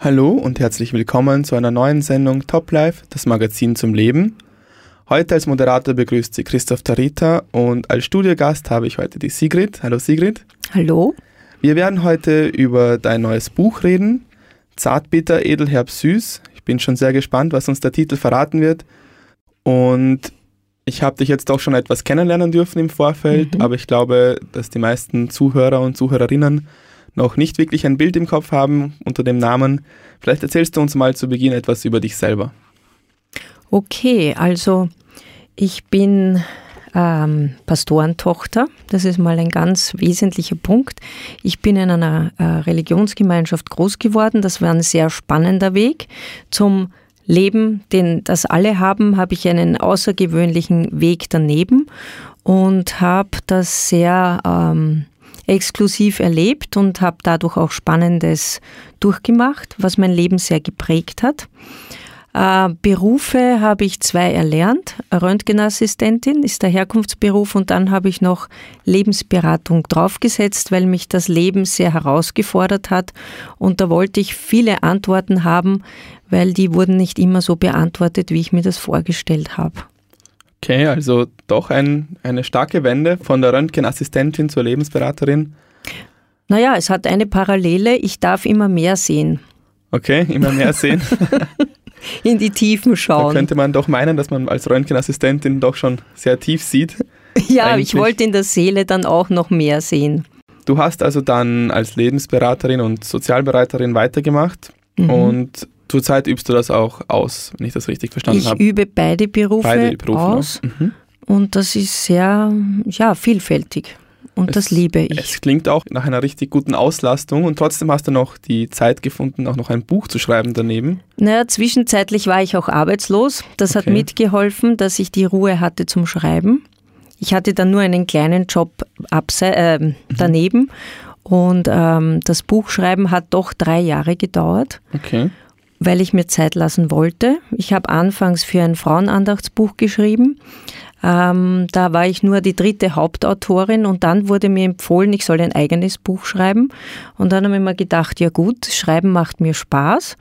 Hallo und herzlich willkommen zu einer neuen Sendung Top Life, das Magazin zum Leben. Heute als Moderator begrüßt sie Christoph Tarita und als Studiogast habe ich heute die Sigrid. Hallo Sigrid. Hallo. Wir werden heute über dein neues Buch reden, Zartbitter, Edelherb, Süß. Ich bin schon sehr gespannt, was uns der Titel verraten wird. Und ich habe dich jetzt auch schon etwas kennenlernen dürfen im Vorfeld, mhm. aber ich glaube, dass die meisten Zuhörer und Zuhörerinnen noch nicht wirklich ein Bild im Kopf haben unter dem Namen. Vielleicht erzählst du uns mal zu Beginn etwas über dich selber. Okay, also ich bin ähm, Pastorentochter. Das ist mal ein ganz wesentlicher Punkt. Ich bin in einer äh, Religionsgemeinschaft groß geworden. Das war ein sehr spannender Weg. Zum Leben, den das alle haben, habe ich einen außergewöhnlichen Weg daneben und habe das sehr ähm, exklusiv erlebt und habe dadurch auch Spannendes durchgemacht, was mein Leben sehr geprägt hat. Äh, Berufe habe ich zwei erlernt. Röntgenassistentin ist der Herkunftsberuf und dann habe ich noch Lebensberatung draufgesetzt, weil mich das Leben sehr herausgefordert hat und da wollte ich viele Antworten haben, weil die wurden nicht immer so beantwortet, wie ich mir das vorgestellt habe. Okay, also doch ein, eine starke Wende von der Röntgenassistentin zur Lebensberaterin. Naja, es hat eine Parallele, ich darf immer mehr sehen. Okay, immer mehr sehen. In die Tiefen schauen. Da könnte man doch meinen, dass man als Röntgenassistentin doch schon sehr tief sieht. Ja, Eigentlich. ich wollte in der Seele dann auch noch mehr sehen. Du hast also dann als Lebensberaterin und Sozialberaterin weitergemacht mhm. und Zurzeit übst du das auch aus, wenn ich das richtig verstanden ich habe. Ich übe beide Berufe, beide Berufe aus mhm. und das ist sehr ja, vielfältig und es, das liebe ich. Es klingt auch nach einer richtig guten Auslastung und trotzdem hast du noch die Zeit gefunden, auch noch ein Buch zu schreiben daneben. Naja, zwischenzeitlich war ich auch arbeitslos. Das okay. hat mitgeholfen, dass ich die Ruhe hatte zum Schreiben. Ich hatte dann nur einen kleinen Job äh, mhm. daneben mhm. und ähm, das Buchschreiben hat doch drei Jahre gedauert. Okay weil ich mir Zeit lassen wollte. Ich habe anfangs für ein Frauenandachtsbuch geschrieben. Ähm, da war ich nur die dritte Hauptautorin und dann wurde mir empfohlen, ich soll ein eigenes Buch schreiben. Und dann habe ich mir gedacht, ja gut, Schreiben macht mir Spaß.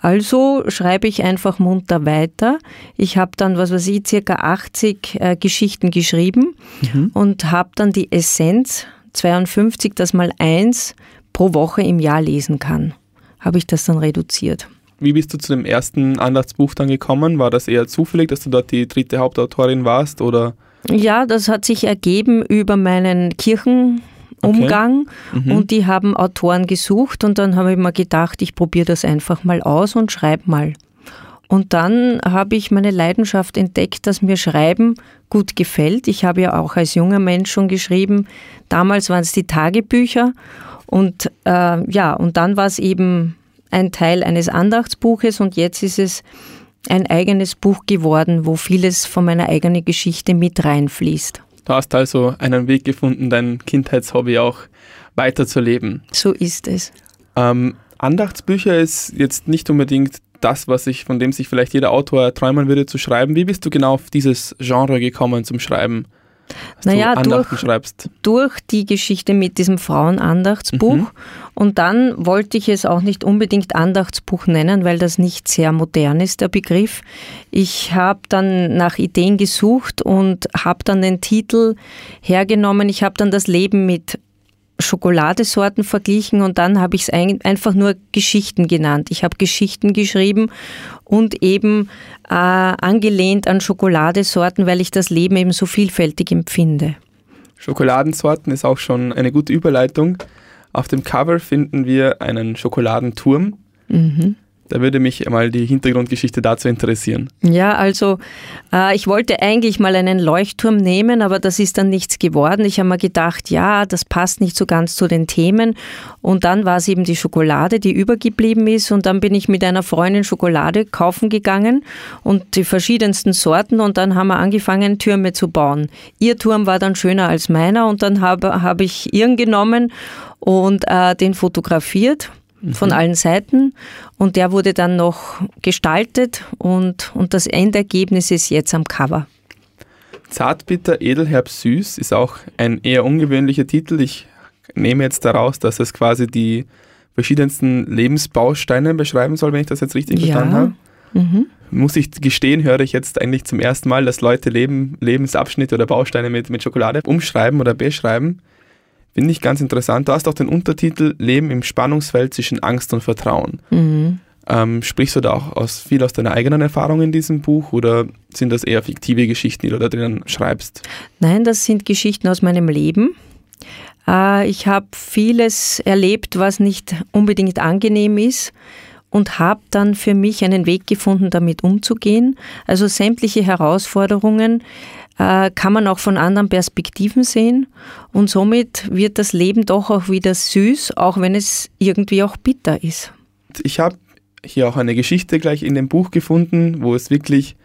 Also schreibe ich einfach munter weiter. Ich habe dann, was weiß ich, circa 80 äh, Geschichten geschrieben mhm. und habe dann die Essenz 52, das mal eins pro Woche im Jahr lesen kann. Habe ich das dann reduziert. Wie bist du zu dem ersten Andachtsbuch dann gekommen? War das eher zufällig, dass du dort die dritte Hauptautorin warst oder? Ja, das hat sich ergeben über meinen Kirchenumgang okay. mhm. und die haben Autoren gesucht und dann habe ich mir gedacht, ich probiere das einfach mal aus und schreibe mal. Und dann habe ich meine Leidenschaft entdeckt, dass mir Schreiben gut gefällt. Ich habe ja auch als junger Mensch schon geschrieben. Damals waren es die Tagebücher und äh, ja, und dann war es eben ein Teil eines Andachtsbuches und jetzt ist es ein eigenes Buch geworden, wo vieles von meiner eigenen Geschichte mit reinfließt. Du hast also einen Weg gefunden, dein Kindheitshobby auch weiterzuleben. So ist es. Ähm, Andachtsbücher ist jetzt nicht unbedingt das, was ich, von dem sich vielleicht jeder Autor träumen würde zu schreiben. Wie bist du genau auf dieses Genre gekommen zum Schreiben? Naja, durch, schreibst. durch die Geschichte mit diesem Frauenandachtsbuch. Mhm. Und dann wollte ich es auch nicht unbedingt Andachtsbuch nennen, weil das nicht sehr modern ist, der Begriff. Ich habe dann nach Ideen gesucht und habe dann den Titel hergenommen. Ich habe dann das Leben mit Schokoladesorten verglichen und dann habe ich es einfach nur Geschichten genannt. Ich habe Geschichten geschrieben und eben äh, angelehnt an Schokoladesorten, weil ich das Leben eben so vielfältig empfinde. Schokoladensorten ist auch schon eine gute Überleitung. Auf dem Cover finden wir einen Schokoladenturm. Mhm. Da würde mich mal die Hintergrundgeschichte dazu interessieren. Ja, also äh, ich wollte eigentlich mal einen Leuchtturm nehmen, aber das ist dann nichts geworden. Ich habe mir gedacht, ja, das passt nicht so ganz zu den Themen. Und dann war es eben die Schokolade, die übergeblieben ist. Und dann bin ich mit einer Freundin Schokolade kaufen gegangen und die verschiedensten Sorten. Und dann haben wir angefangen, Türme zu bauen. Ihr Turm war dann schöner als meiner. Und dann habe, habe ich ihren genommen und äh, den fotografiert von mhm. allen Seiten. Und der wurde dann noch gestaltet und, und das Endergebnis ist jetzt am Cover. Zartbitter, Edelherb, Süß ist auch ein eher ungewöhnlicher Titel. Ich nehme jetzt daraus, dass es quasi die verschiedensten Lebensbausteinen beschreiben soll, wenn ich das jetzt richtig Ja. verstanden habe. Mhm. Muss ich gestehen, höre ich jetzt eigentlich zum ersten Mal, dass Leute Leben, Lebensabschnitte oder Bausteine mit, mit Schokolade umschreiben oder beschreiben. Finde ich ganz interessant. Du hast auch den Untertitel Leben im Spannungsfeld zwischen Angst und Vertrauen. Mhm. Ähm, sprichst du da auch aus, viel aus deiner eigenen Erfahrung in diesem Buch oder sind das eher fiktive Geschichten, die du da drinnen schreibst? Nein, das sind Geschichten aus meinem Leben. Äh, Ich habe vieles erlebt, was nicht unbedingt angenehm ist und habe dann für mich einen Weg gefunden, damit umzugehen. Also sämtliche Herausforderungen kann man auch von anderen Perspektiven sehen und somit wird das Leben doch auch wieder süß, auch wenn es irgendwie auch bitter ist. Ich habe hier auch eine Geschichte gleich in dem Buch gefunden, wo es wirklich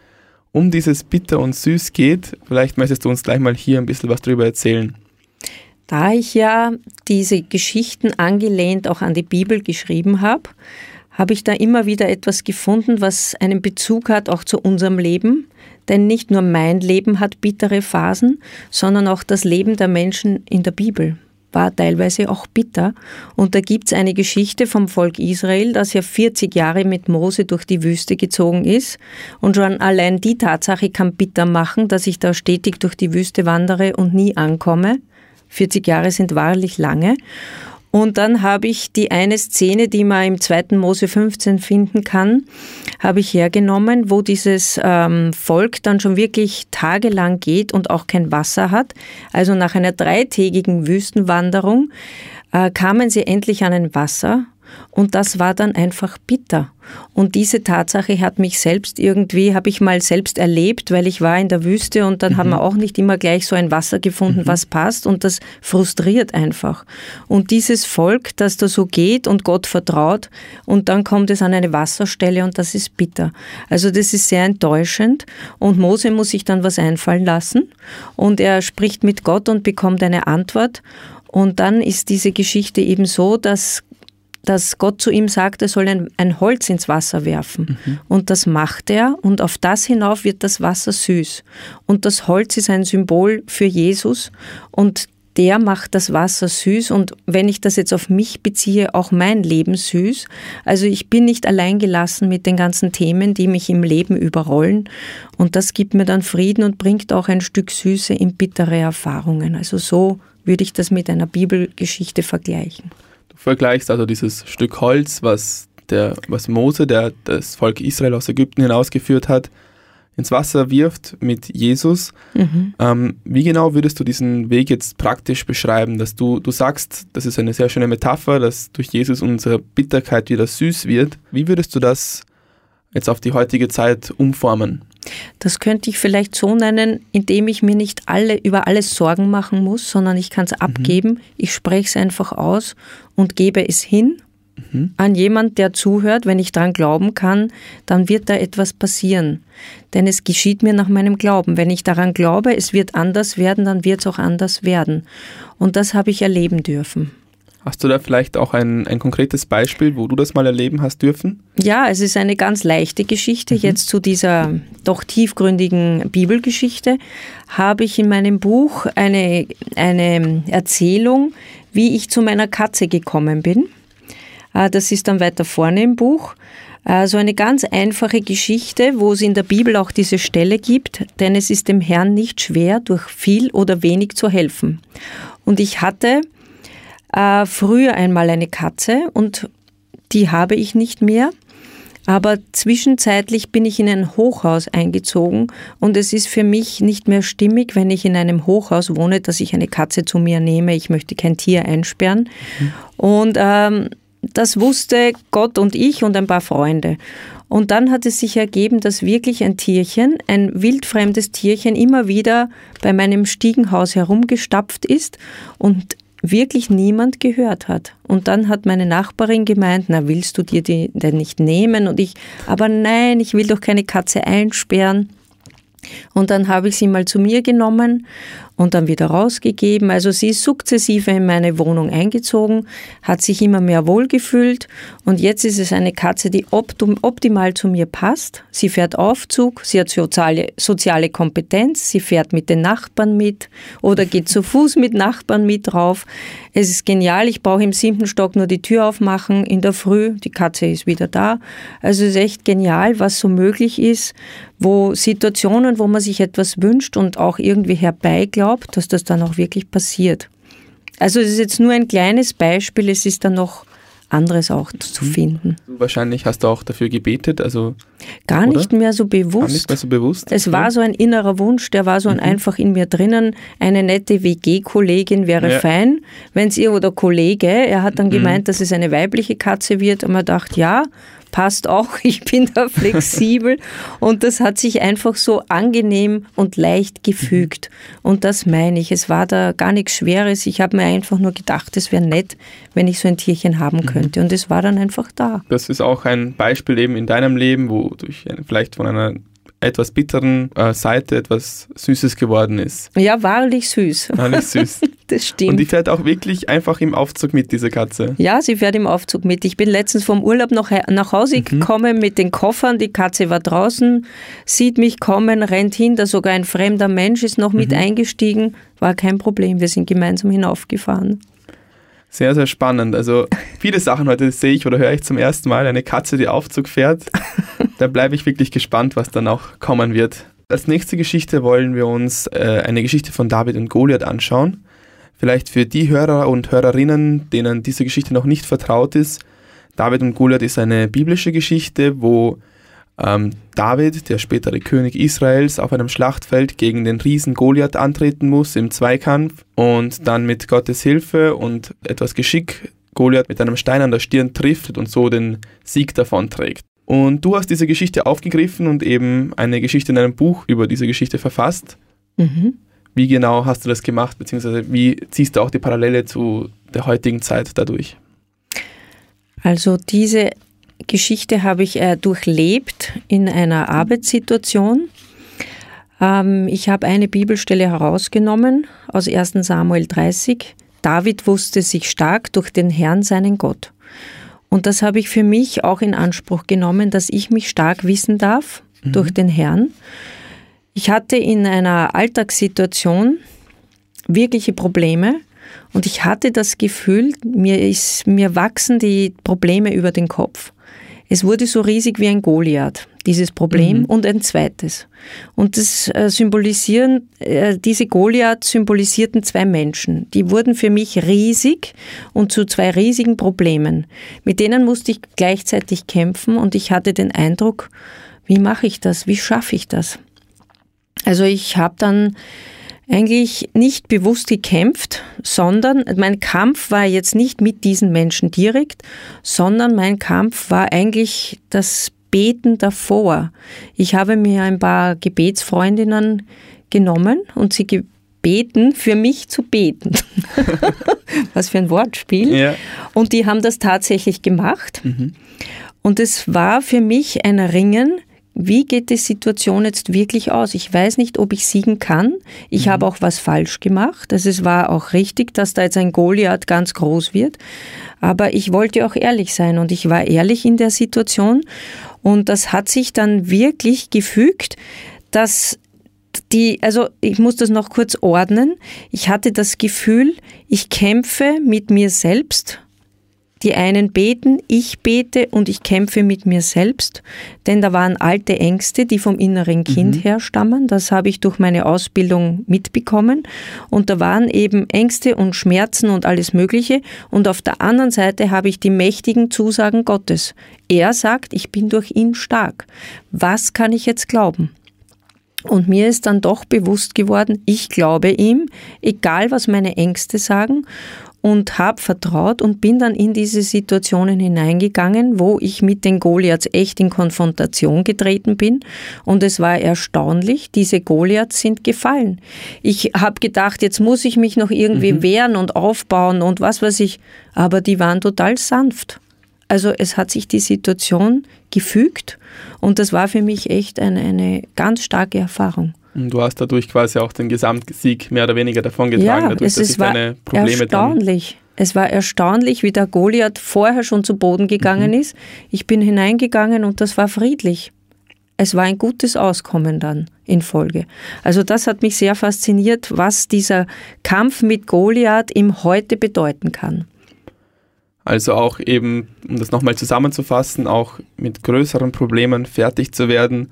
um dieses Bitter und Süß geht. Vielleicht möchtest du uns gleich mal hier ein bisschen was darüber erzählen. Da ich ja diese Geschichten angelehnt auch an die Bibel geschrieben habe, habe ich da immer wieder etwas gefunden, was einen Bezug hat auch zu unserem Leben. Denn nicht nur mein Leben hat bittere Phasen, sondern auch das Leben der Menschen in der Bibel war teilweise auch bitter. Und da gibt es eine Geschichte vom Volk Israel, das ja 40 Jahre mit Mose durch die Wüste gezogen ist. Und schon allein die Tatsache kann bitter machen, dass ich da stetig durch die Wüste wandere und nie ankomme. 40 Jahre sind wahrlich lange. Und dann habe ich die eine Szene, die man im 2. Mose 15 finden kann, habe ich hergenommen, wo dieses ähm, Volk dann schon wirklich tagelang geht und auch kein Wasser hat. Also nach einer dreitägigen Wüstenwanderung äh, kamen sie endlich an ein Wasser und das war dann einfach bitter. Und diese Tatsache hat mich selbst irgendwie, habe ich mal selbst erlebt, weil ich war in der Wüste und dann haben wir auch nicht immer gleich so ein Wasser gefunden, was passt und das frustriert einfach. Und dieses Volk, das da so geht und Gott vertraut und dann kommt es an eine Wasserstelle und das ist bitter. Also das ist sehr enttäuschend und Mose muss sich dann was einfallen lassen und er spricht mit Gott und bekommt eine Antwort und dann ist diese Geschichte eben so, dass dass Gott zu ihm sagt, er soll ein, ein Holz ins Wasser werfen. Und das macht er und auf das hinauf wird das Wasser süß. Und das Holz ist ein Symbol für Jesus und der macht das Wasser süß und wenn ich das jetzt auf mich beziehe, auch mein Leben süß. Also ich bin nicht allein gelassen mit den ganzen Themen, die mich im Leben überrollen und das gibt mir dann Frieden und bringt auch ein Stück Süße in bittere Erfahrungen. Also so würde ich das mit einer Bibelgeschichte vergleichen. Vergleichst also dieses Stück Holz, was, der, was Mose, der das Volk Israel aus Ägypten hinausgeführt hat, ins Wasser wirft mit Jesus. Mhm. Ähm, wie genau würdest du diesen Weg jetzt praktisch beschreiben? Dass du, du sagst, das ist eine sehr schöne Metapher, dass durch Jesus unsere Bitterkeit wieder süß wird. Wie würdest du das jetzt auf die heutige Zeit umformen? Das könnte ich vielleicht so nennen, indem ich mir nicht alle über alles Sorgen machen muss, sondern ich kann es abgeben. Ich spreche es einfach aus und gebe es hin an jemand, der zuhört. Wenn ich daran glauben kann, dann wird da etwas passieren. Denn es geschieht mir nach meinem Glauben. Wenn ich daran glaube, es wird anders werden, dann wird es auch anders werden. Und das habe ich erleben dürfen. Hast du da vielleicht auch ein, ein konkretes Beispiel, wo du das mal erleben hast dürfen? Ja, es ist eine ganz leichte Geschichte. Jetzt zu dieser doch tiefgründigen Bibelgeschichte habe ich in meinem Buch eine, eine Erzählung, wie ich zu meiner Katze gekommen bin. Äh, Das ist dann weiter vorne im Buch. Äh, So eine ganz einfache Geschichte, wo es in der Bibel auch diese Stelle gibt, denn es ist dem Herrn nicht schwer, durch viel oder wenig zu helfen. Und ich hatte äh, früher einmal eine Katze und die habe ich nicht mehr. Aber zwischenzeitlich bin ich in ein Hochhaus eingezogen und es ist für mich nicht mehr stimmig, wenn ich in einem Hochhaus wohne, dass ich eine Katze zu mir nehme. Ich möchte kein Tier einsperren. Und ähm, das wusste Gott und ich und ein paar Freunde. Und dann hat es sich ergeben, dass wirklich ein Tierchen, ein wildfremdes Tierchen, immer wieder bei meinem Stiegenhaus herumgestapft ist und wirklich niemand gehört hat. Und dann hat meine Nachbarin gemeint, na willst du dir die denn nicht nehmen? Und ich, aber nein, ich will doch keine Katze einsperren. Und dann habe ich sie mal zu mir genommen und dann wieder rausgegeben. Also sie ist sukzessive in meine Wohnung eingezogen, hat sich immer mehr wohlgefühlt und jetzt ist es eine Katze, die optimal zu mir passt. Sie fährt Aufzug, sie hat soziale, soziale Kompetenz, sie fährt mit den Nachbarn mit oder geht zu Fuß mit Nachbarn mit drauf. Es ist genial, ich brauche im siebten Stock nur die Tür aufmachen in der Früh, die Katze ist wieder da. Also es ist echt genial, was so möglich ist, wo Situationen, wo man sich etwas wünscht und auch irgendwie herbeiglaubt, dass das dann auch wirklich passiert. Also es ist jetzt nur ein kleines Beispiel, es ist dann noch anderes auch zu mhm. finden. Wahrscheinlich hast du auch dafür gebetet, also gar oder? nicht mehr so bewusst. Gar nicht mehr so bewusst. Es war so ein innerer Wunsch, der war so mhm. einfach in mir drinnen. Eine nette WG-Kollegin wäre ja. fein, wenn es ihr oder Kollege. Er hat dann mhm. gemeint, dass es eine weibliche Katze wird, und man dachte, ja, passt auch, ich bin da flexibel und das hat sich einfach so angenehm und leicht gefügt. Und das meine ich, es war da gar nichts Schweres. Ich habe mir einfach nur gedacht, es wäre nett, wenn ich so ein Tierchen haben mhm. könnte. Und es war dann einfach da. Das ist auch ein Beispiel eben in deinem Leben, wo durch vielleicht von einer etwas bitteren äh, Seite etwas Süßes geworden ist. Ja, wahrlich süß. Wahrlich süß. das stimmt. Und die fährt auch wirklich einfach im Aufzug mit, diese Katze. Ja, sie fährt im Aufzug mit. Ich bin letztens vom Urlaub noch nach Hause mhm. gekommen mit den Koffern. Die Katze war draußen, sieht mich kommen, rennt hin. Da sogar ein fremder Mensch ist noch mit mhm. eingestiegen. War kein Problem. Wir sind gemeinsam hinaufgefahren. Sehr, sehr spannend. Also viele Sachen heute sehe ich oder höre ich zum ersten Mal. Eine Katze, die Aufzug fährt. da bleibe ich wirklich gespannt, was dann auch kommen wird. Als nächste Geschichte wollen wir uns äh, eine Geschichte von David und Goliath anschauen. Vielleicht für die Hörer und Hörerinnen, denen diese Geschichte noch nicht vertraut ist. David und Goliath ist eine biblische Geschichte, wo ähm, David, der spätere König Israels, auf einem Schlachtfeld gegen den Riesen Goliath antreten muss im Zweikampf und dann mit Gottes Hilfe und etwas Geschick Goliath mit einem Stein an der Stirn trifft und so den Sieg davonträgt. Und du hast diese Geschichte aufgegriffen und eben eine Geschichte in einem Buch über diese Geschichte verfasst. Mhm. Wie genau hast du das gemacht, beziehungsweise wie ziehst du auch die Parallele zu der heutigen Zeit dadurch? Also diese Geschichte habe ich äh, durchlebt in einer Arbeitssituation. Ähm, ich habe eine Bibelstelle herausgenommen aus 1 Samuel 30. David wusste sich stark durch den Herrn, seinen Gott. Und das habe ich für mich auch in Anspruch genommen, dass ich mich stark wissen darf mhm. durch den Herrn. Ich hatte in einer Alltagssituation wirkliche Probleme und ich hatte das Gefühl, mir, ist, mir wachsen die Probleme über den Kopf. Es wurde so riesig wie ein Goliath, dieses Problem, mhm. und ein zweites. Und das äh, symbolisieren, äh, diese Goliath symbolisierten zwei Menschen. Die wurden für mich riesig und zu zwei riesigen Problemen. Mit denen musste ich gleichzeitig kämpfen und ich hatte den Eindruck, wie mache ich das? Wie schaffe ich das? Also ich habe dann eigentlich nicht bewusst gekämpft, sondern mein Kampf war jetzt nicht mit diesen Menschen direkt, sondern mein Kampf war eigentlich das Beten davor. Ich habe mir ein paar Gebetsfreundinnen genommen und sie gebeten, für mich zu beten. Was für ein Wortspiel. Ja. Und die haben das tatsächlich gemacht. Mhm. Und es war für mich ein Ringen, wie geht die Situation jetzt wirklich aus? Ich weiß nicht, ob ich siegen kann. Ich mhm. habe auch was falsch gemacht. Also es war auch richtig, dass da jetzt ein Goliath ganz groß wird. Aber ich wollte auch ehrlich sein und ich war ehrlich in der Situation. Und das hat sich dann wirklich gefügt, dass die, also ich muss das noch kurz ordnen. Ich hatte das Gefühl, ich kämpfe mit mir selbst die einen beten, ich bete und ich kämpfe mit mir selbst, denn da waren alte Ängste, die vom inneren Kind mhm. herstammen. Das habe ich durch meine Ausbildung mitbekommen. Und da waren eben Ängste und Schmerzen und alles Mögliche. Und auf der anderen Seite habe ich die mächtigen Zusagen Gottes. Er sagt, ich bin durch ihn stark. Was kann ich jetzt glauben? Und mir ist dann doch bewusst geworden, ich glaube ihm, egal was meine Ängste sagen und habe vertraut und bin dann in diese Situationen hineingegangen, wo ich mit den Goliaths echt in Konfrontation getreten bin. Und es war erstaunlich, diese Goliaths sind gefallen. Ich habe gedacht, jetzt muss ich mich noch irgendwie mhm. wehren und aufbauen und was weiß ich, aber die waren total sanft. Also es hat sich die Situation gefügt und das war für mich echt eine, eine ganz starke Erfahrung. Und du hast dadurch quasi auch den Gesamtsieg mehr oder weniger davongetragen, ja, dadurch, es, dass es war deine Probleme erstaunlich. Es war erstaunlich, wie der Goliath vorher schon zu Boden gegangen mhm. ist. Ich bin hineingegangen und das war friedlich. Es war ein gutes Auskommen dann in Folge. Also das hat mich sehr fasziniert, was dieser Kampf mit Goliath im Heute bedeuten kann. Also auch eben, um das nochmal zusammenzufassen, auch mit größeren Problemen fertig zu werden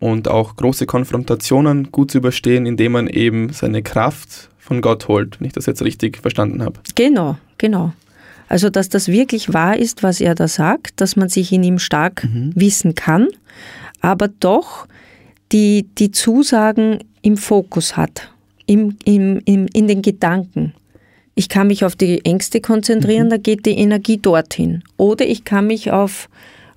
und auch große Konfrontationen gut zu überstehen, indem man eben seine Kraft von Gott holt, wenn ich das jetzt richtig verstanden habe. Genau, genau. Also, dass das wirklich wahr ist, was er da sagt, dass man sich in ihm stark mhm. wissen kann, aber doch die, die Zusagen im Fokus hat, im, im, im, in den Gedanken. Ich kann mich auf die Ängste konzentrieren, mhm. da geht die Energie dorthin. Oder ich kann mich auf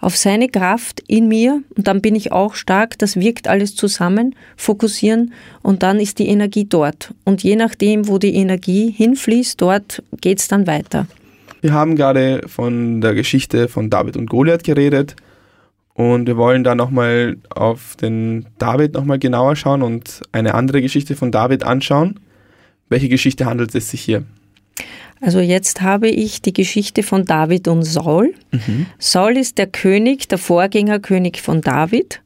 auf seine Kraft in mir und dann bin ich auch stark, das wirkt alles zusammen, fokussieren und dann ist die Energie dort. Und je nachdem, wo die Energie hinfließt, dort geht es dann weiter. Wir haben gerade von der Geschichte von David und Goliath geredet und wir wollen da nochmal auf den David nochmal genauer schauen und eine andere Geschichte von David anschauen. Welche Geschichte handelt es sich hier? Also jetzt habe ich die Geschichte von David und Saul. Mhm. Saul ist der König, der Vorgängerkönig von David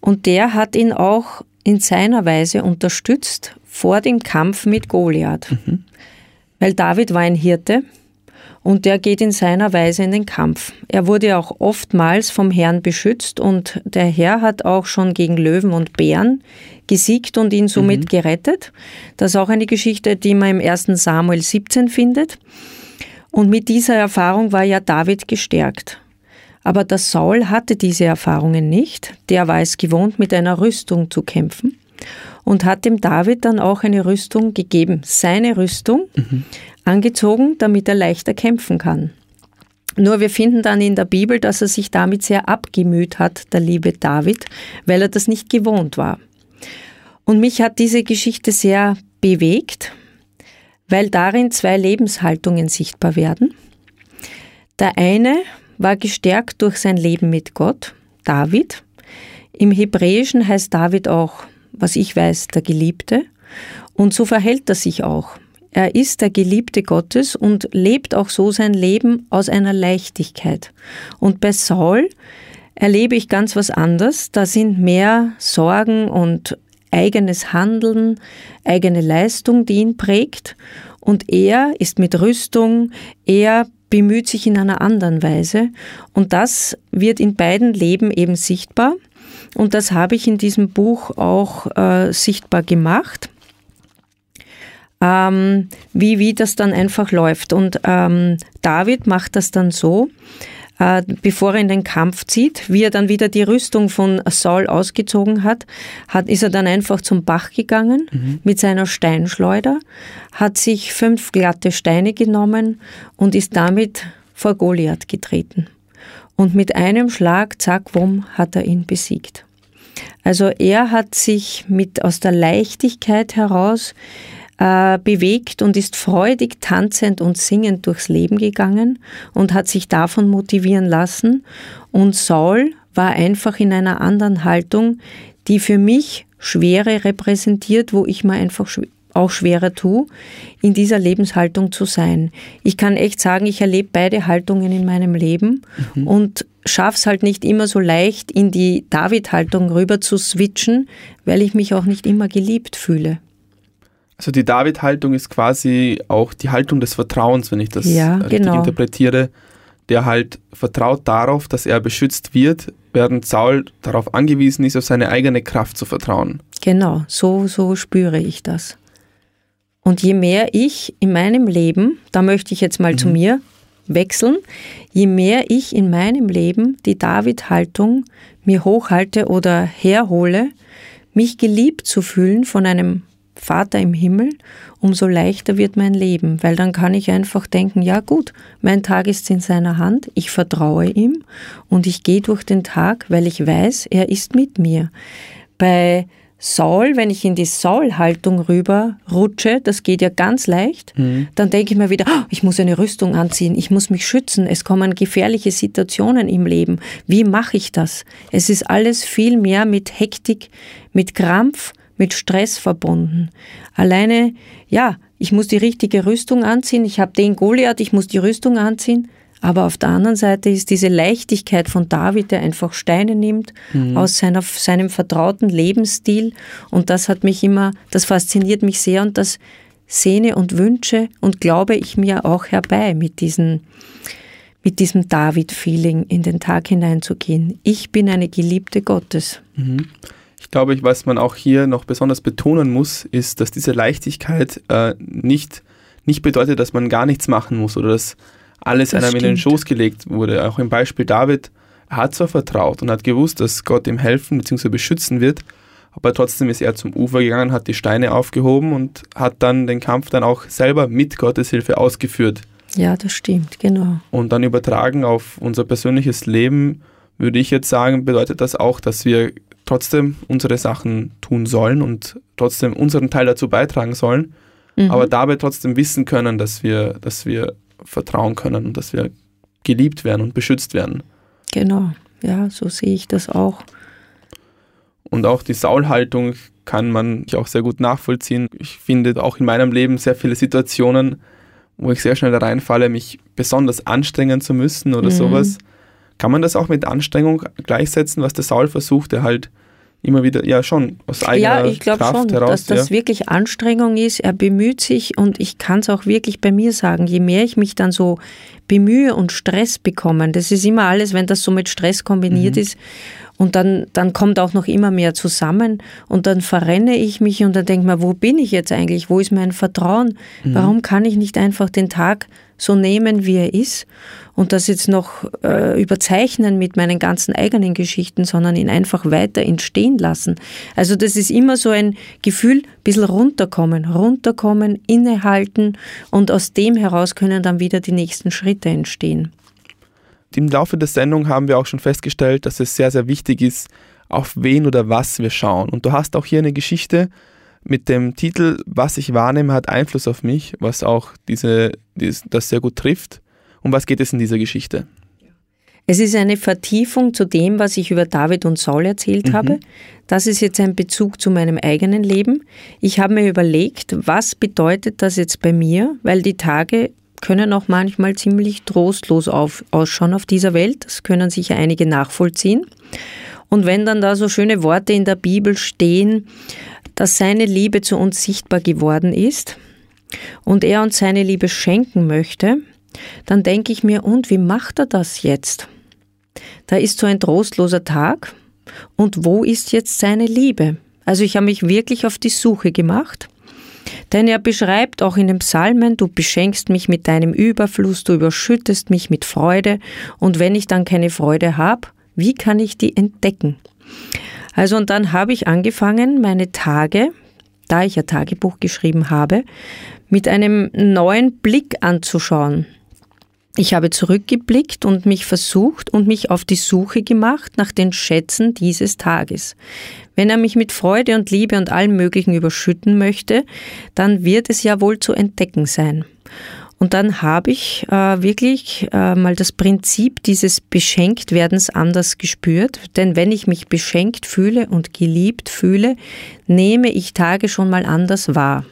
und der hat ihn auch in seiner Weise unterstützt vor dem Kampf mit Goliath. Mhm. Weil David war ein Hirte und der geht in seiner Weise in den Kampf. Er wurde auch oftmals vom Herrn beschützt und der Herr hat auch schon gegen Löwen und Bären gesiegt und ihn somit mhm. gerettet. Das ist auch eine Geschichte, die man im 1. Samuel 17 findet. Und mit dieser Erfahrung war ja David gestärkt. Aber der Saul hatte diese Erfahrungen nicht. Der war es gewohnt, mit einer Rüstung zu kämpfen und hat dem David dann auch eine Rüstung gegeben, seine Rüstung, mhm. angezogen, damit er leichter kämpfen kann. Nur wir finden dann in der Bibel, dass er sich damit sehr abgemüht hat, der liebe David, weil er das nicht gewohnt war. Und mich hat diese Geschichte sehr bewegt, weil darin zwei Lebenshaltungen sichtbar werden. Der eine war gestärkt durch sein Leben mit Gott, David. Im Hebräischen heißt David auch, was ich weiß, der Geliebte. Und so verhält er sich auch. Er ist der Geliebte Gottes und lebt auch so sein Leben aus einer Leichtigkeit. Und bei Saul erlebe ich ganz was anderes. Da sind mehr Sorgen und eigenes Handeln, eigene Leistung, die ihn prägt. Und er ist mit Rüstung, er bemüht sich in einer anderen Weise. Und das wird in beiden Leben eben sichtbar. Und das habe ich in diesem Buch auch äh, sichtbar gemacht. Ähm, wie, wie das dann einfach läuft. Und ähm, David macht das dann so, äh, bevor er in den Kampf zieht. Wie er dann wieder die Rüstung von Saul ausgezogen hat, hat ist er dann einfach zum Bach gegangen mhm. mit seiner Steinschleuder, hat sich fünf glatte Steine genommen und ist damit vor Goliath getreten. Und mit einem Schlag, zack, wumm, hat er ihn besiegt. Also er hat sich mit aus der Leichtigkeit heraus äh, bewegt und ist freudig tanzend und singend durchs Leben gegangen und hat sich davon motivieren lassen. Und Saul war einfach in einer anderen Haltung, die für mich Schwere repräsentiert, wo ich mir einfach auch schwerer tue, in dieser Lebenshaltung zu sein. Ich kann echt sagen, ich erlebe beide Haltungen in meinem Leben mhm. und schaffe es halt nicht immer so leicht, in die David-Haltung rüber zu switchen, weil ich mich auch nicht immer geliebt fühle. Also die David-Haltung ist quasi auch die Haltung des Vertrauens, wenn ich das ja, richtig genau. interpretiere, der halt vertraut darauf, dass er beschützt wird, während Saul darauf angewiesen ist, auf seine eigene Kraft zu vertrauen. Genau, so, so spüre ich das. Und je mehr ich in meinem Leben, da möchte ich jetzt mal mhm. zu mir wechseln, je mehr ich in meinem Leben die David-Haltung mir hochhalte oder herhole, mich geliebt zu fühlen von einem Vater im Himmel, umso leichter wird mein Leben, weil dann kann ich einfach denken, ja gut, mein Tag ist in seiner Hand, ich vertraue ihm und ich gehe durch den Tag, weil ich weiß, er ist mit mir. Bei Saul, wenn ich in die Saul-Haltung rüber rutsche, das geht ja ganz leicht, mhm. dann denke ich mir wieder, oh, ich muss eine Rüstung anziehen, ich muss mich schützen, es kommen gefährliche Situationen im Leben. Wie mache ich das? Es ist alles viel mehr mit Hektik, mit Krampf, mit Stress verbunden. Alleine, ja, ich muss die richtige Rüstung anziehen, ich habe den Goliath, ich muss die Rüstung anziehen. Aber auf der anderen Seite ist diese Leichtigkeit von David, der einfach Steine nimmt mhm. aus seiner, seinem vertrauten Lebensstil. Und das hat mich immer, das fasziniert mich sehr und das sehne und wünsche und glaube ich mir auch herbei mit diesen, mit diesem David-Feeling in den Tag hineinzugehen. Ich bin eine Geliebte Gottes. Mhm. Ich glaube, was man auch hier noch besonders betonen muss, ist, dass diese Leichtigkeit äh, nicht, nicht bedeutet, dass man gar nichts machen muss oder dass alles das einem stimmt. in den Schoß gelegt wurde. Auch im Beispiel David, er hat zwar vertraut und hat gewusst, dass Gott ihm helfen bzw. beschützen wird, aber trotzdem ist er zum Ufer gegangen, hat die Steine aufgehoben und hat dann den Kampf dann auch selber mit Gottes Hilfe ausgeführt. Ja, das stimmt, genau. Und dann übertragen auf unser persönliches Leben, würde ich jetzt sagen, bedeutet das auch, dass wir trotzdem unsere Sachen tun sollen und trotzdem unseren Teil dazu beitragen sollen, mhm. aber dabei trotzdem wissen können, dass wir, dass wir vertrauen können und dass wir geliebt werden und beschützt werden. Genau, ja, so sehe ich das auch. Und auch die Saulhaltung kann man auch sehr gut nachvollziehen. Ich finde auch in meinem Leben sehr viele Situationen, wo ich sehr schnell reinfalle, mich besonders anstrengen zu müssen oder mhm. sowas. Kann man das auch mit Anstrengung gleichsetzen, was der Saul versucht, der halt immer wieder, ja schon, aus eigener Ja, ich glaube schon, heraus, dass das ja. wirklich Anstrengung ist. Er bemüht sich und ich kann es auch wirklich bei mir sagen, je mehr ich mich dann so bemühe und Stress bekomme, das ist immer alles, wenn das so mit Stress kombiniert mhm. ist und dann, dann kommt auch noch immer mehr zusammen und dann verrenne ich mich und dann denke mir, wo bin ich jetzt eigentlich? Wo ist mein Vertrauen? Mhm. Warum kann ich nicht einfach den Tag so nehmen, wie er ist und das jetzt noch äh, überzeichnen mit meinen ganzen eigenen Geschichten, sondern ihn einfach weiter entstehen lassen. Also das ist immer so ein Gefühl, ein bisschen runterkommen, runterkommen, innehalten und aus dem heraus können dann wieder die nächsten Schritte entstehen. Im Laufe der Sendung haben wir auch schon festgestellt, dass es sehr, sehr wichtig ist, auf wen oder was wir schauen. Und du hast auch hier eine Geschichte mit dem Titel Was ich wahrnehme, hat Einfluss auf mich, was auch diese, das sehr gut trifft. Um was geht es in dieser Geschichte? Es ist eine Vertiefung zu dem, was ich über David und Saul erzählt mhm. habe. Das ist jetzt ein Bezug zu meinem eigenen Leben. Ich habe mir überlegt, was bedeutet das jetzt bei mir, weil die Tage können auch manchmal ziemlich trostlos auf, ausschauen auf dieser Welt. Das können sicher einige nachvollziehen. Und wenn dann da so schöne Worte in der Bibel stehen, dass seine Liebe zu uns sichtbar geworden ist und er uns seine Liebe schenken möchte, dann denke ich mir, und wie macht er das jetzt? Da ist so ein trostloser Tag und wo ist jetzt seine Liebe? Also ich habe mich wirklich auf die Suche gemacht denn er beschreibt auch in den Psalmen, du beschenkst mich mit deinem Überfluss, du überschüttest mich mit Freude und wenn ich dann keine Freude habe, wie kann ich die entdecken? Also und dann habe ich angefangen, meine Tage, da ich ja Tagebuch geschrieben habe, mit einem neuen Blick anzuschauen. Ich habe zurückgeblickt und mich versucht und mich auf die Suche gemacht nach den Schätzen dieses Tages. Wenn er mich mit Freude und Liebe und allem Möglichen überschütten möchte, dann wird es ja wohl zu entdecken sein. Und dann habe ich äh, wirklich äh, mal das Prinzip dieses Beschenktwerdens anders gespürt. Denn wenn ich mich beschenkt fühle und geliebt fühle, nehme ich Tage schon mal anders wahr.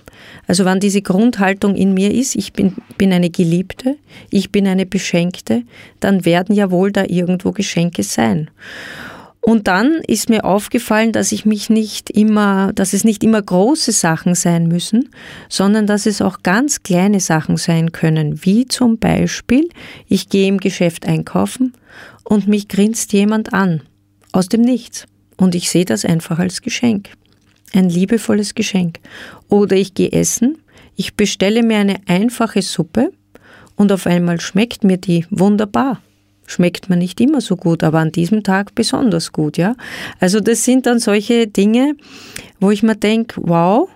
Also wann diese Grundhaltung in mir ist, ich bin, bin eine Geliebte, ich bin eine Beschenkte, dann werden ja wohl da irgendwo Geschenke sein. Und dann ist mir aufgefallen, dass ich mich nicht immer, dass es nicht immer große Sachen sein müssen, sondern dass es auch ganz kleine Sachen sein können, wie zum Beispiel, ich gehe im Geschäft einkaufen und mich grinst jemand an, aus dem Nichts. Und ich sehe das einfach als Geschenk. Ein liebevolles Geschenk. Oder ich gehe essen, ich bestelle mir eine einfache Suppe und auf einmal schmeckt mir die wunderbar schmeckt man nicht immer so gut, aber an diesem Tag besonders gut, ja. Also das sind dann solche Dinge, wo ich mir denke, wow.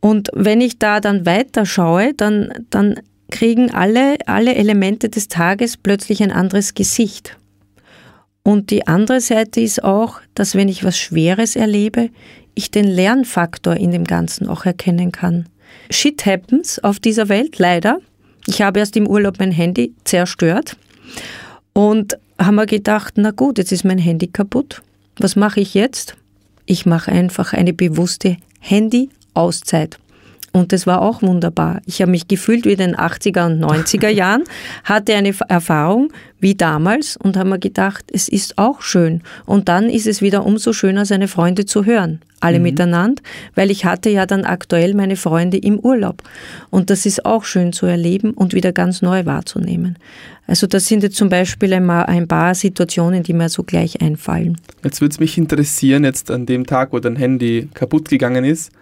Und wenn ich da dann weiter schaue, dann, dann kriegen alle, alle Elemente des Tages plötzlich ein anderes Gesicht. Und die andere Seite ist auch, dass wenn ich was Schweres erlebe, ich den Lernfaktor in dem Ganzen auch erkennen kann. Shit happens auf dieser Welt, leider. Ich habe erst im Urlaub mein Handy zerstört. Und haben wir gedacht, na gut, jetzt ist mein Handy kaputt. Was mache ich jetzt? Ich mache einfach eine bewusste Handy-Auszeit. Und das war auch wunderbar. Ich habe mich gefühlt wie in den 80er und 90er Jahren, hatte eine Erfahrung wie damals und habe mir gedacht, es ist auch schön. Und dann ist es wieder umso schöner, seine Freunde zu hören. Alle mhm. miteinander, weil ich hatte ja dann aktuell meine Freunde im Urlaub. Und das ist auch schön zu erleben und wieder ganz neu wahrzunehmen. Also das sind jetzt zum Beispiel ein paar Situationen, die mir so gleich einfallen. Jetzt würde es mich interessieren, jetzt an dem Tag, wo dein Handy kaputt gegangen ist,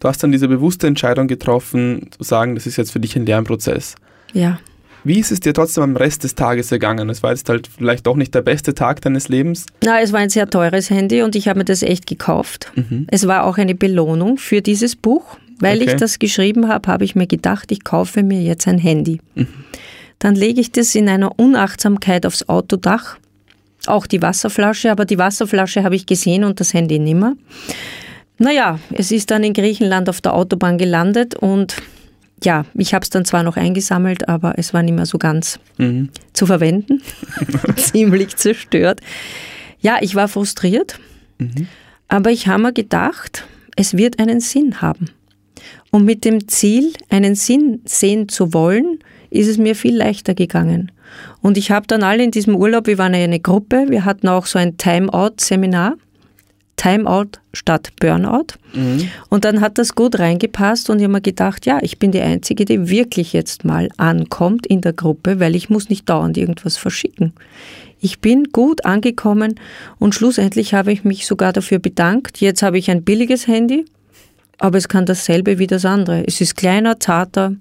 Du hast dann diese bewusste Entscheidung getroffen, zu sagen, das ist jetzt für dich ein Lernprozess. Ja. Wie ist es dir trotzdem am Rest des Tages ergangen? Es war jetzt halt vielleicht doch nicht der beste Tag deines Lebens. Na, es war ein sehr teures Handy und ich habe mir das echt gekauft. Mhm. Es war auch eine Belohnung für dieses Buch. Weil okay. ich das geschrieben habe, habe ich mir gedacht, ich kaufe mir jetzt ein Handy. Mhm. Dann lege ich das in einer Unachtsamkeit aufs Autodach. Auch die Wasserflasche, aber die Wasserflasche habe ich gesehen und das Handy nimmer. Naja, es ist dann in Griechenland auf der Autobahn gelandet und ja, ich habe es dann zwar noch eingesammelt, aber es war nicht mehr so ganz mhm. zu verwenden. Ziemlich zerstört. Ja, ich war frustriert, mhm. aber ich habe mir gedacht, es wird einen Sinn haben. Und mit dem Ziel, einen Sinn sehen zu wollen, ist es mir viel leichter gegangen. Und ich habe dann alle in diesem Urlaub, wir waren ja eine Gruppe, wir hatten auch so ein Timeout-Seminar Timeout statt Burnout. Mhm. Und dann hat das gut reingepasst und ich habe mir gedacht, ja, ich bin die Einzige, die wirklich jetzt mal ankommt in der Gruppe, weil ich muss nicht dauernd irgendwas verschicken. Ich bin gut angekommen und schlussendlich habe ich mich sogar dafür bedankt. Jetzt habe ich ein billiges Handy, aber es kann dasselbe wie das andere. Es ist kleiner, zarter,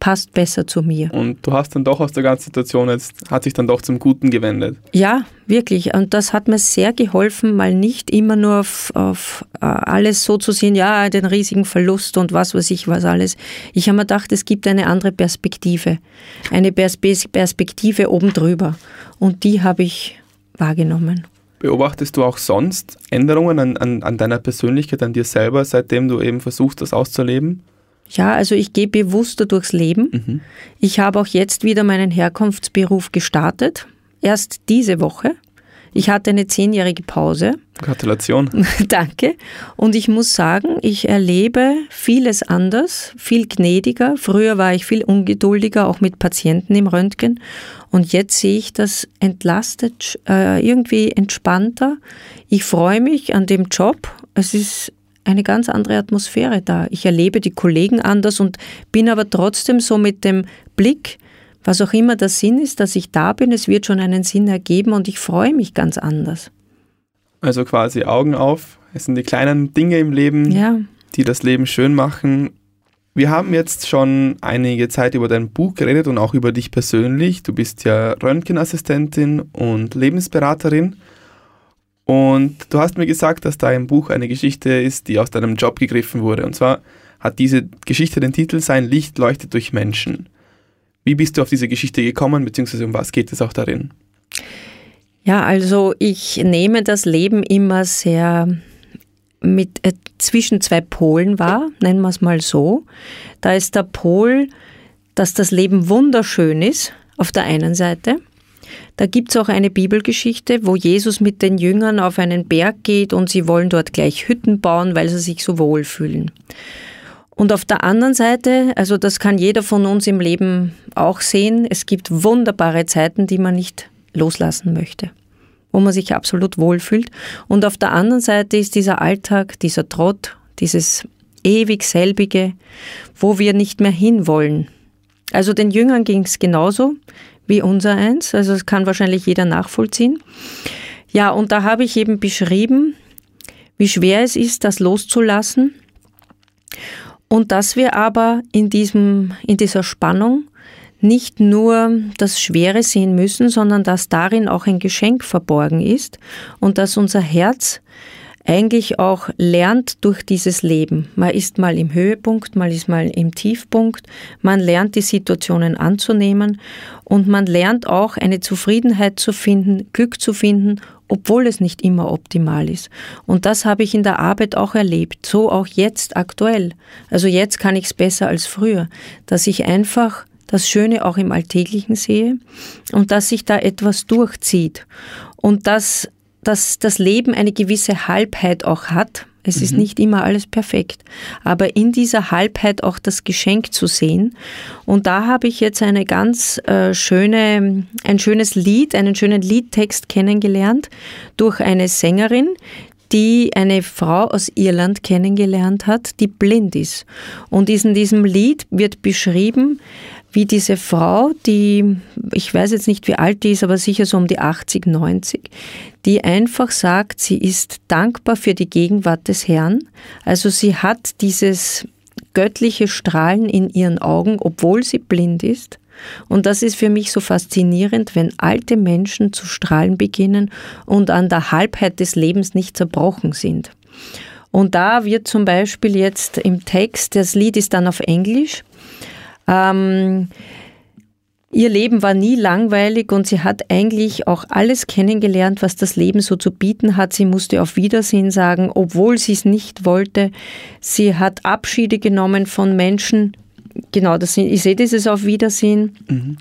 passt besser zu mir. Und du hast dann doch aus der ganzen Situation jetzt, hat sich dann doch zum Guten gewendet. Ja, wirklich. Und das hat mir sehr geholfen, mal nicht immer nur auf, auf uh, alles so zu sehen, ja, den riesigen Verlust und was weiß ich was alles. Ich habe mir gedacht, es gibt eine andere Perspektive. Eine Perspektive oben drüber. Und die habe ich wahrgenommen. Beobachtest du auch sonst Änderungen an, an, an deiner Persönlichkeit, an dir selber, seitdem du eben versuchst, das auszuleben? Ja, also ich gehe bewusster durchs Leben. Mhm. Ich habe auch jetzt wieder meinen Herkunftsberuf gestartet. Erst diese Woche. Ich hatte eine zehnjährige Pause. Gratulation. Danke. Und ich muss sagen, ich erlebe vieles anders, viel gnädiger. Früher war ich viel ungeduldiger, auch mit Patienten im Röntgen. Und jetzt sehe ich das entlastet, äh, irgendwie entspannter. Ich freue mich an dem Job. Es ist eine ganz andere Atmosphäre da. Ich erlebe die Kollegen anders und bin aber trotzdem so mit dem Blick, was auch immer der Sinn ist, dass ich da bin, es wird schon einen Sinn ergeben und ich freue mich ganz anders. Also quasi Augen auf. Es sind die kleinen Dinge im Leben, ja. die das Leben schön machen. Wir haben jetzt schon einige Zeit über dein Buch geredet und auch über dich persönlich. Du bist ja Röntgenassistentin und Lebensberaterin. Und du hast mir gesagt, dass da im Buch eine Geschichte ist, die aus deinem Job gegriffen wurde. Und zwar hat diese Geschichte den Titel Sein Licht leuchtet durch Menschen. Wie bist du auf diese Geschichte gekommen, beziehungsweise um was geht es auch darin? Ja, also ich nehme das Leben immer sehr mit äh, zwischen zwei Polen wahr, nennen wir es mal so. Da ist der Pol, dass das Leben wunderschön ist auf der einen Seite da gibt es auch eine Bibelgeschichte, wo Jesus mit den Jüngern auf einen Berg geht und sie wollen dort gleich Hütten bauen, weil sie sich so wohl fühlen. Und auf der anderen Seite, also das kann jeder von uns im Leben auch sehen, es gibt wunderbare Zeiten, die man nicht loslassen möchte, wo man sich absolut wohlfühlt. Und auf der anderen Seite ist dieser Alltag, dieser Trott, dieses ewig selbige, wo wir nicht mehr hinwollen. Also den Jüngern ging es genauso wie unser eins. Also das kann wahrscheinlich jeder nachvollziehen. Ja, und da habe ich eben beschrieben, wie schwer es ist, das loszulassen. Und dass wir aber in, diesem, in dieser Spannung nicht nur das Schwere sehen müssen, sondern dass darin auch ein Geschenk verborgen ist und dass unser Herz eigentlich auch lernt durch dieses Leben. Man ist mal im Höhepunkt, man ist mal im Tiefpunkt, man lernt die Situationen anzunehmen und man lernt auch eine Zufriedenheit zu finden, Glück zu finden, obwohl es nicht immer optimal ist. Und das habe ich in der Arbeit auch erlebt, so auch jetzt aktuell. Also jetzt kann ich es besser als früher, dass ich einfach das Schöne auch im Alltäglichen sehe und dass sich da etwas durchzieht. Und dass dass das Leben eine gewisse Halbheit auch hat. Es mhm. ist nicht immer alles perfekt, aber in dieser Halbheit auch das Geschenk zu sehen. Und da habe ich jetzt eine ganz äh, schöne, ein schönes Lied, einen schönen Liedtext kennengelernt durch eine Sängerin, die eine Frau aus Irland kennengelernt hat, die blind ist. Und in diesem Lied wird beschrieben, wie diese Frau, die, ich weiß jetzt nicht, wie alt die ist, aber sicher so um die 80, 90, die einfach sagt, sie ist dankbar für die Gegenwart des Herrn. Also sie hat dieses göttliche Strahlen in ihren Augen, obwohl sie blind ist. Und das ist für mich so faszinierend, wenn alte Menschen zu strahlen beginnen und an der Halbheit des Lebens nicht zerbrochen sind. Und da wird zum Beispiel jetzt im Text, das Lied ist dann auf Englisch, ähm, Ihr Leben war nie langweilig und sie hat eigentlich auch alles kennengelernt, was das Leben so zu bieten hat. Sie musste auf Wiedersehen sagen, obwohl sie es nicht wollte. Sie hat Abschiede genommen von Menschen. Genau, das, ich sehe dieses auf Wiedersehen. Mhm.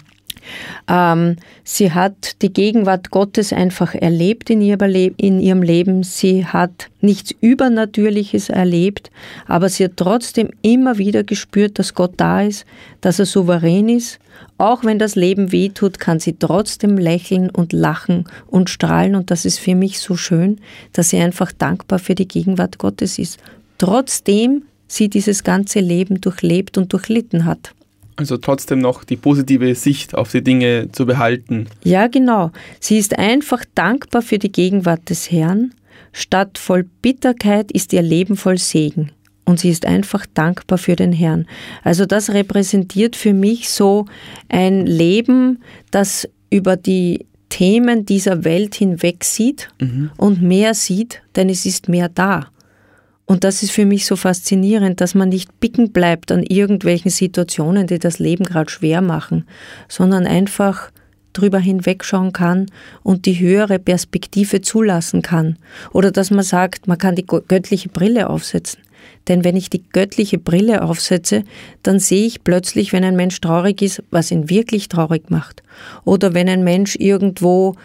Ähm, sie hat die Gegenwart Gottes einfach erlebt in, ihr, in ihrem Leben. Sie hat nichts Übernatürliches erlebt, aber sie hat trotzdem immer wieder gespürt, dass Gott da ist, dass er souverän ist. Auch wenn das Leben wehtut, kann sie trotzdem lächeln und lachen und strahlen. Und das ist für mich so schön, dass sie einfach dankbar für die Gegenwart Gottes ist. Trotzdem sie dieses ganze Leben durchlebt und durchlitten hat. Also trotzdem noch die positive Sicht auf die Dinge zu behalten. Ja, genau. Sie ist einfach dankbar für die Gegenwart des Herrn. Statt voll Bitterkeit ist ihr Leben voll Segen. Und sie ist einfach dankbar für den Herrn. Also das repräsentiert für mich so ein Leben, das über die Themen dieser Welt hinweg sieht mhm. und mehr sieht, denn es ist mehr da. Und das ist für mich so faszinierend, dass man nicht picken bleibt an irgendwelchen Situationen, die das Leben gerade schwer machen, sondern einfach drüber hinwegschauen kann und die höhere Perspektive zulassen kann. Oder dass man sagt, man kann die göttliche Brille aufsetzen. Denn wenn ich die göttliche Brille aufsetze, dann sehe ich plötzlich, wenn ein Mensch traurig ist, was ihn wirklich traurig macht. Oder wenn ein Mensch irgendwo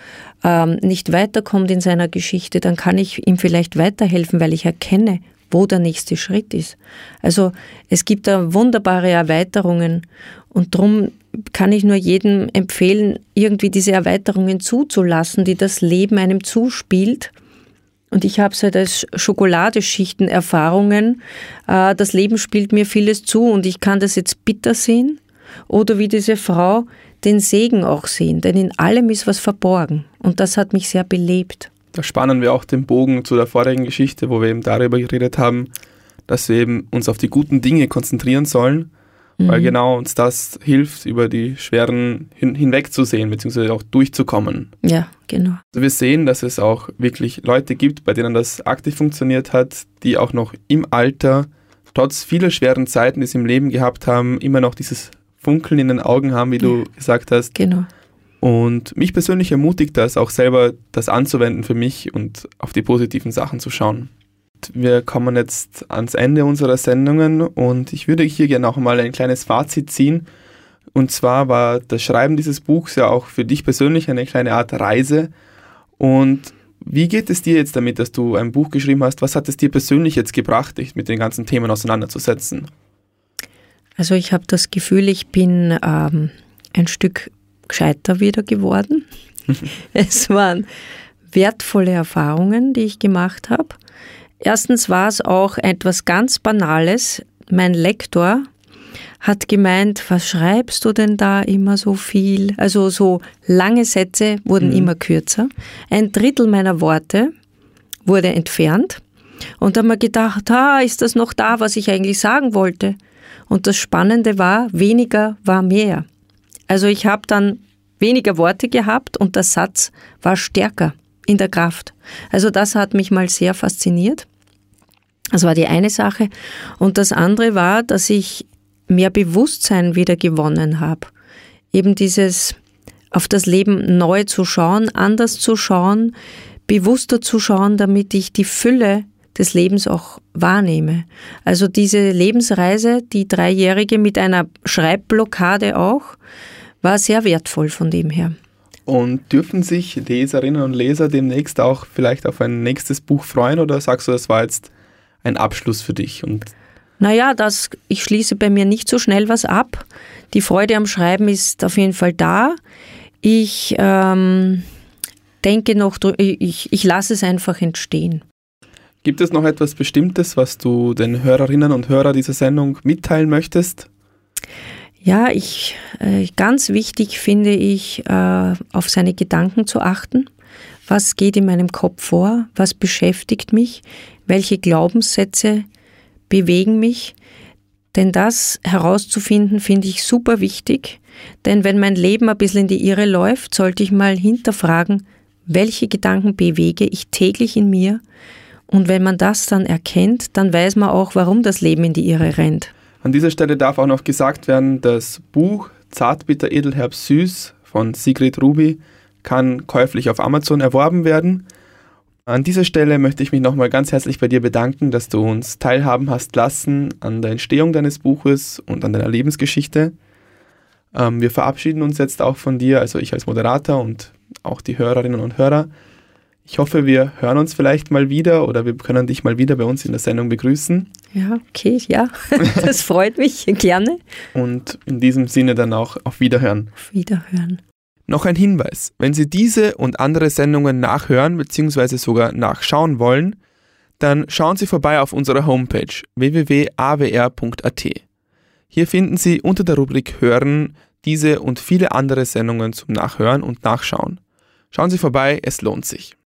ähm, nicht weiterkommt in seiner Geschichte, dann kann ich ihm vielleicht weiterhelfen, weil ich erkenne, wo der nächste Schritt ist. Also es gibt da wunderbare Erweiterungen und darum kann ich nur jedem empfehlen, irgendwie diese Erweiterungen zuzulassen, die das Leben einem zuspielt. Und ich habe seit als Schokoladeschichten Erfahrungen. Äh, das Leben spielt mir vieles zu und ich kann das jetzt bitter sehen oder wie diese Frau den Segen auch sehen, denn in allem ist was verborgen und das hat mich sehr belebt. Da spannen wir auch den Bogen zu der vorigen Geschichte, wo wir eben darüber geredet haben, dass wir eben uns auf die guten Dinge konzentrieren sollen, mhm. weil genau uns das hilft, über die schweren hin hinwegzusehen, beziehungsweise auch durchzukommen. Ja, genau. Also wir sehen, dass es auch wirklich Leute gibt, bei denen das aktiv funktioniert hat, die auch noch im Alter, trotz vieler schweren Zeiten, die sie im Leben gehabt haben, immer noch dieses Funkeln in den Augen haben, wie ja. du gesagt hast. Genau. Und mich persönlich ermutigt das auch selber, das anzuwenden für mich und auf die positiven Sachen zu schauen. Wir kommen jetzt ans Ende unserer Sendungen und ich würde hier gerne auch mal ein kleines Fazit ziehen. Und zwar war das Schreiben dieses Buchs ja auch für dich persönlich eine kleine Art Reise. Und wie geht es dir jetzt damit, dass du ein Buch geschrieben hast? Was hat es dir persönlich jetzt gebracht, dich mit den ganzen Themen auseinanderzusetzen? Also ich habe das Gefühl, ich bin ähm, ein Stück gescheiter wieder geworden. es waren wertvolle Erfahrungen, die ich gemacht habe. Erstens war es auch etwas ganz Banales. Mein Lektor hat gemeint, was schreibst du denn da immer so viel? Also so lange Sätze wurden mhm. immer kürzer. Ein Drittel meiner Worte wurde entfernt. Und da haben wir gedacht, ah, ist das noch da, was ich eigentlich sagen wollte? Und das Spannende war, weniger war mehr. Also ich habe dann weniger Worte gehabt und der Satz war stärker in der Kraft. Also das hat mich mal sehr fasziniert. Das war die eine Sache. Und das andere war, dass ich mehr Bewusstsein wieder gewonnen habe. Eben dieses auf das Leben neu zu schauen, anders zu schauen, bewusster zu schauen, damit ich die Fülle des Lebens auch wahrnehme. Also diese Lebensreise, die dreijährige mit einer Schreibblockade auch, war sehr wertvoll von dem her. Und dürfen sich Leserinnen und Leser demnächst auch vielleicht auf ein nächstes Buch freuen oder sagst du, das war jetzt ein Abschluss für dich? Und naja, das, ich schließe bei mir nicht so schnell was ab. Die Freude am Schreiben ist auf jeden Fall da. Ich ähm, denke noch, ich, ich lasse es einfach entstehen. Gibt es noch etwas Bestimmtes, was du den Hörerinnen und Hörern dieser Sendung mitteilen möchtest? Ja, ich, äh, ganz wichtig finde ich, äh, auf seine Gedanken zu achten. Was geht in meinem Kopf vor? Was beschäftigt mich? Welche Glaubenssätze bewegen mich? Denn das herauszufinden, finde ich super wichtig. Denn wenn mein Leben ein bisschen in die Irre läuft, sollte ich mal hinterfragen, welche Gedanken bewege ich täglich in mir? Und wenn man das dann erkennt, dann weiß man auch, warum das Leben in die Irre rennt. An dieser Stelle darf auch noch gesagt werden, das Buch Zartbitter Edelherb Süß von Sigrid Ruby kann käuflich auf Amazon erworben werden. An dieser Stelle möchte ich mich nochmal ganz herzlich bei dir bedanken, dass du uns teilhaben hast lassen an der Entstehung deines Buches und an deiner Lebensgeschichte. Ähm, wir verabschieden uns jetzt auch von dir, also ich als Moderator und auch die Hörerinnen und Hörer. Ich hoffe, wir hören uns vielleicht mal wieder oder wir können dich mal wieder bei uns in der Sendung begrüßen. Ja, okay, ja, das freut mich gerne. Und in diesem Sinne dann auch auf Wiederhören. Auf Wiederhören. Noch ein Hinweis, wenn Sie diese und andere Sendungen nachhören bzw. sogar nachschauen wollen, dann schauen Sie vorbei auf unserer Homepage www.awr.at. Hier finden Sie unter der Rubrik Hören diese und viele andere Sendungen zum Nachhören und Nachschauen. Schauen Sie vorbei, es lohnt sich.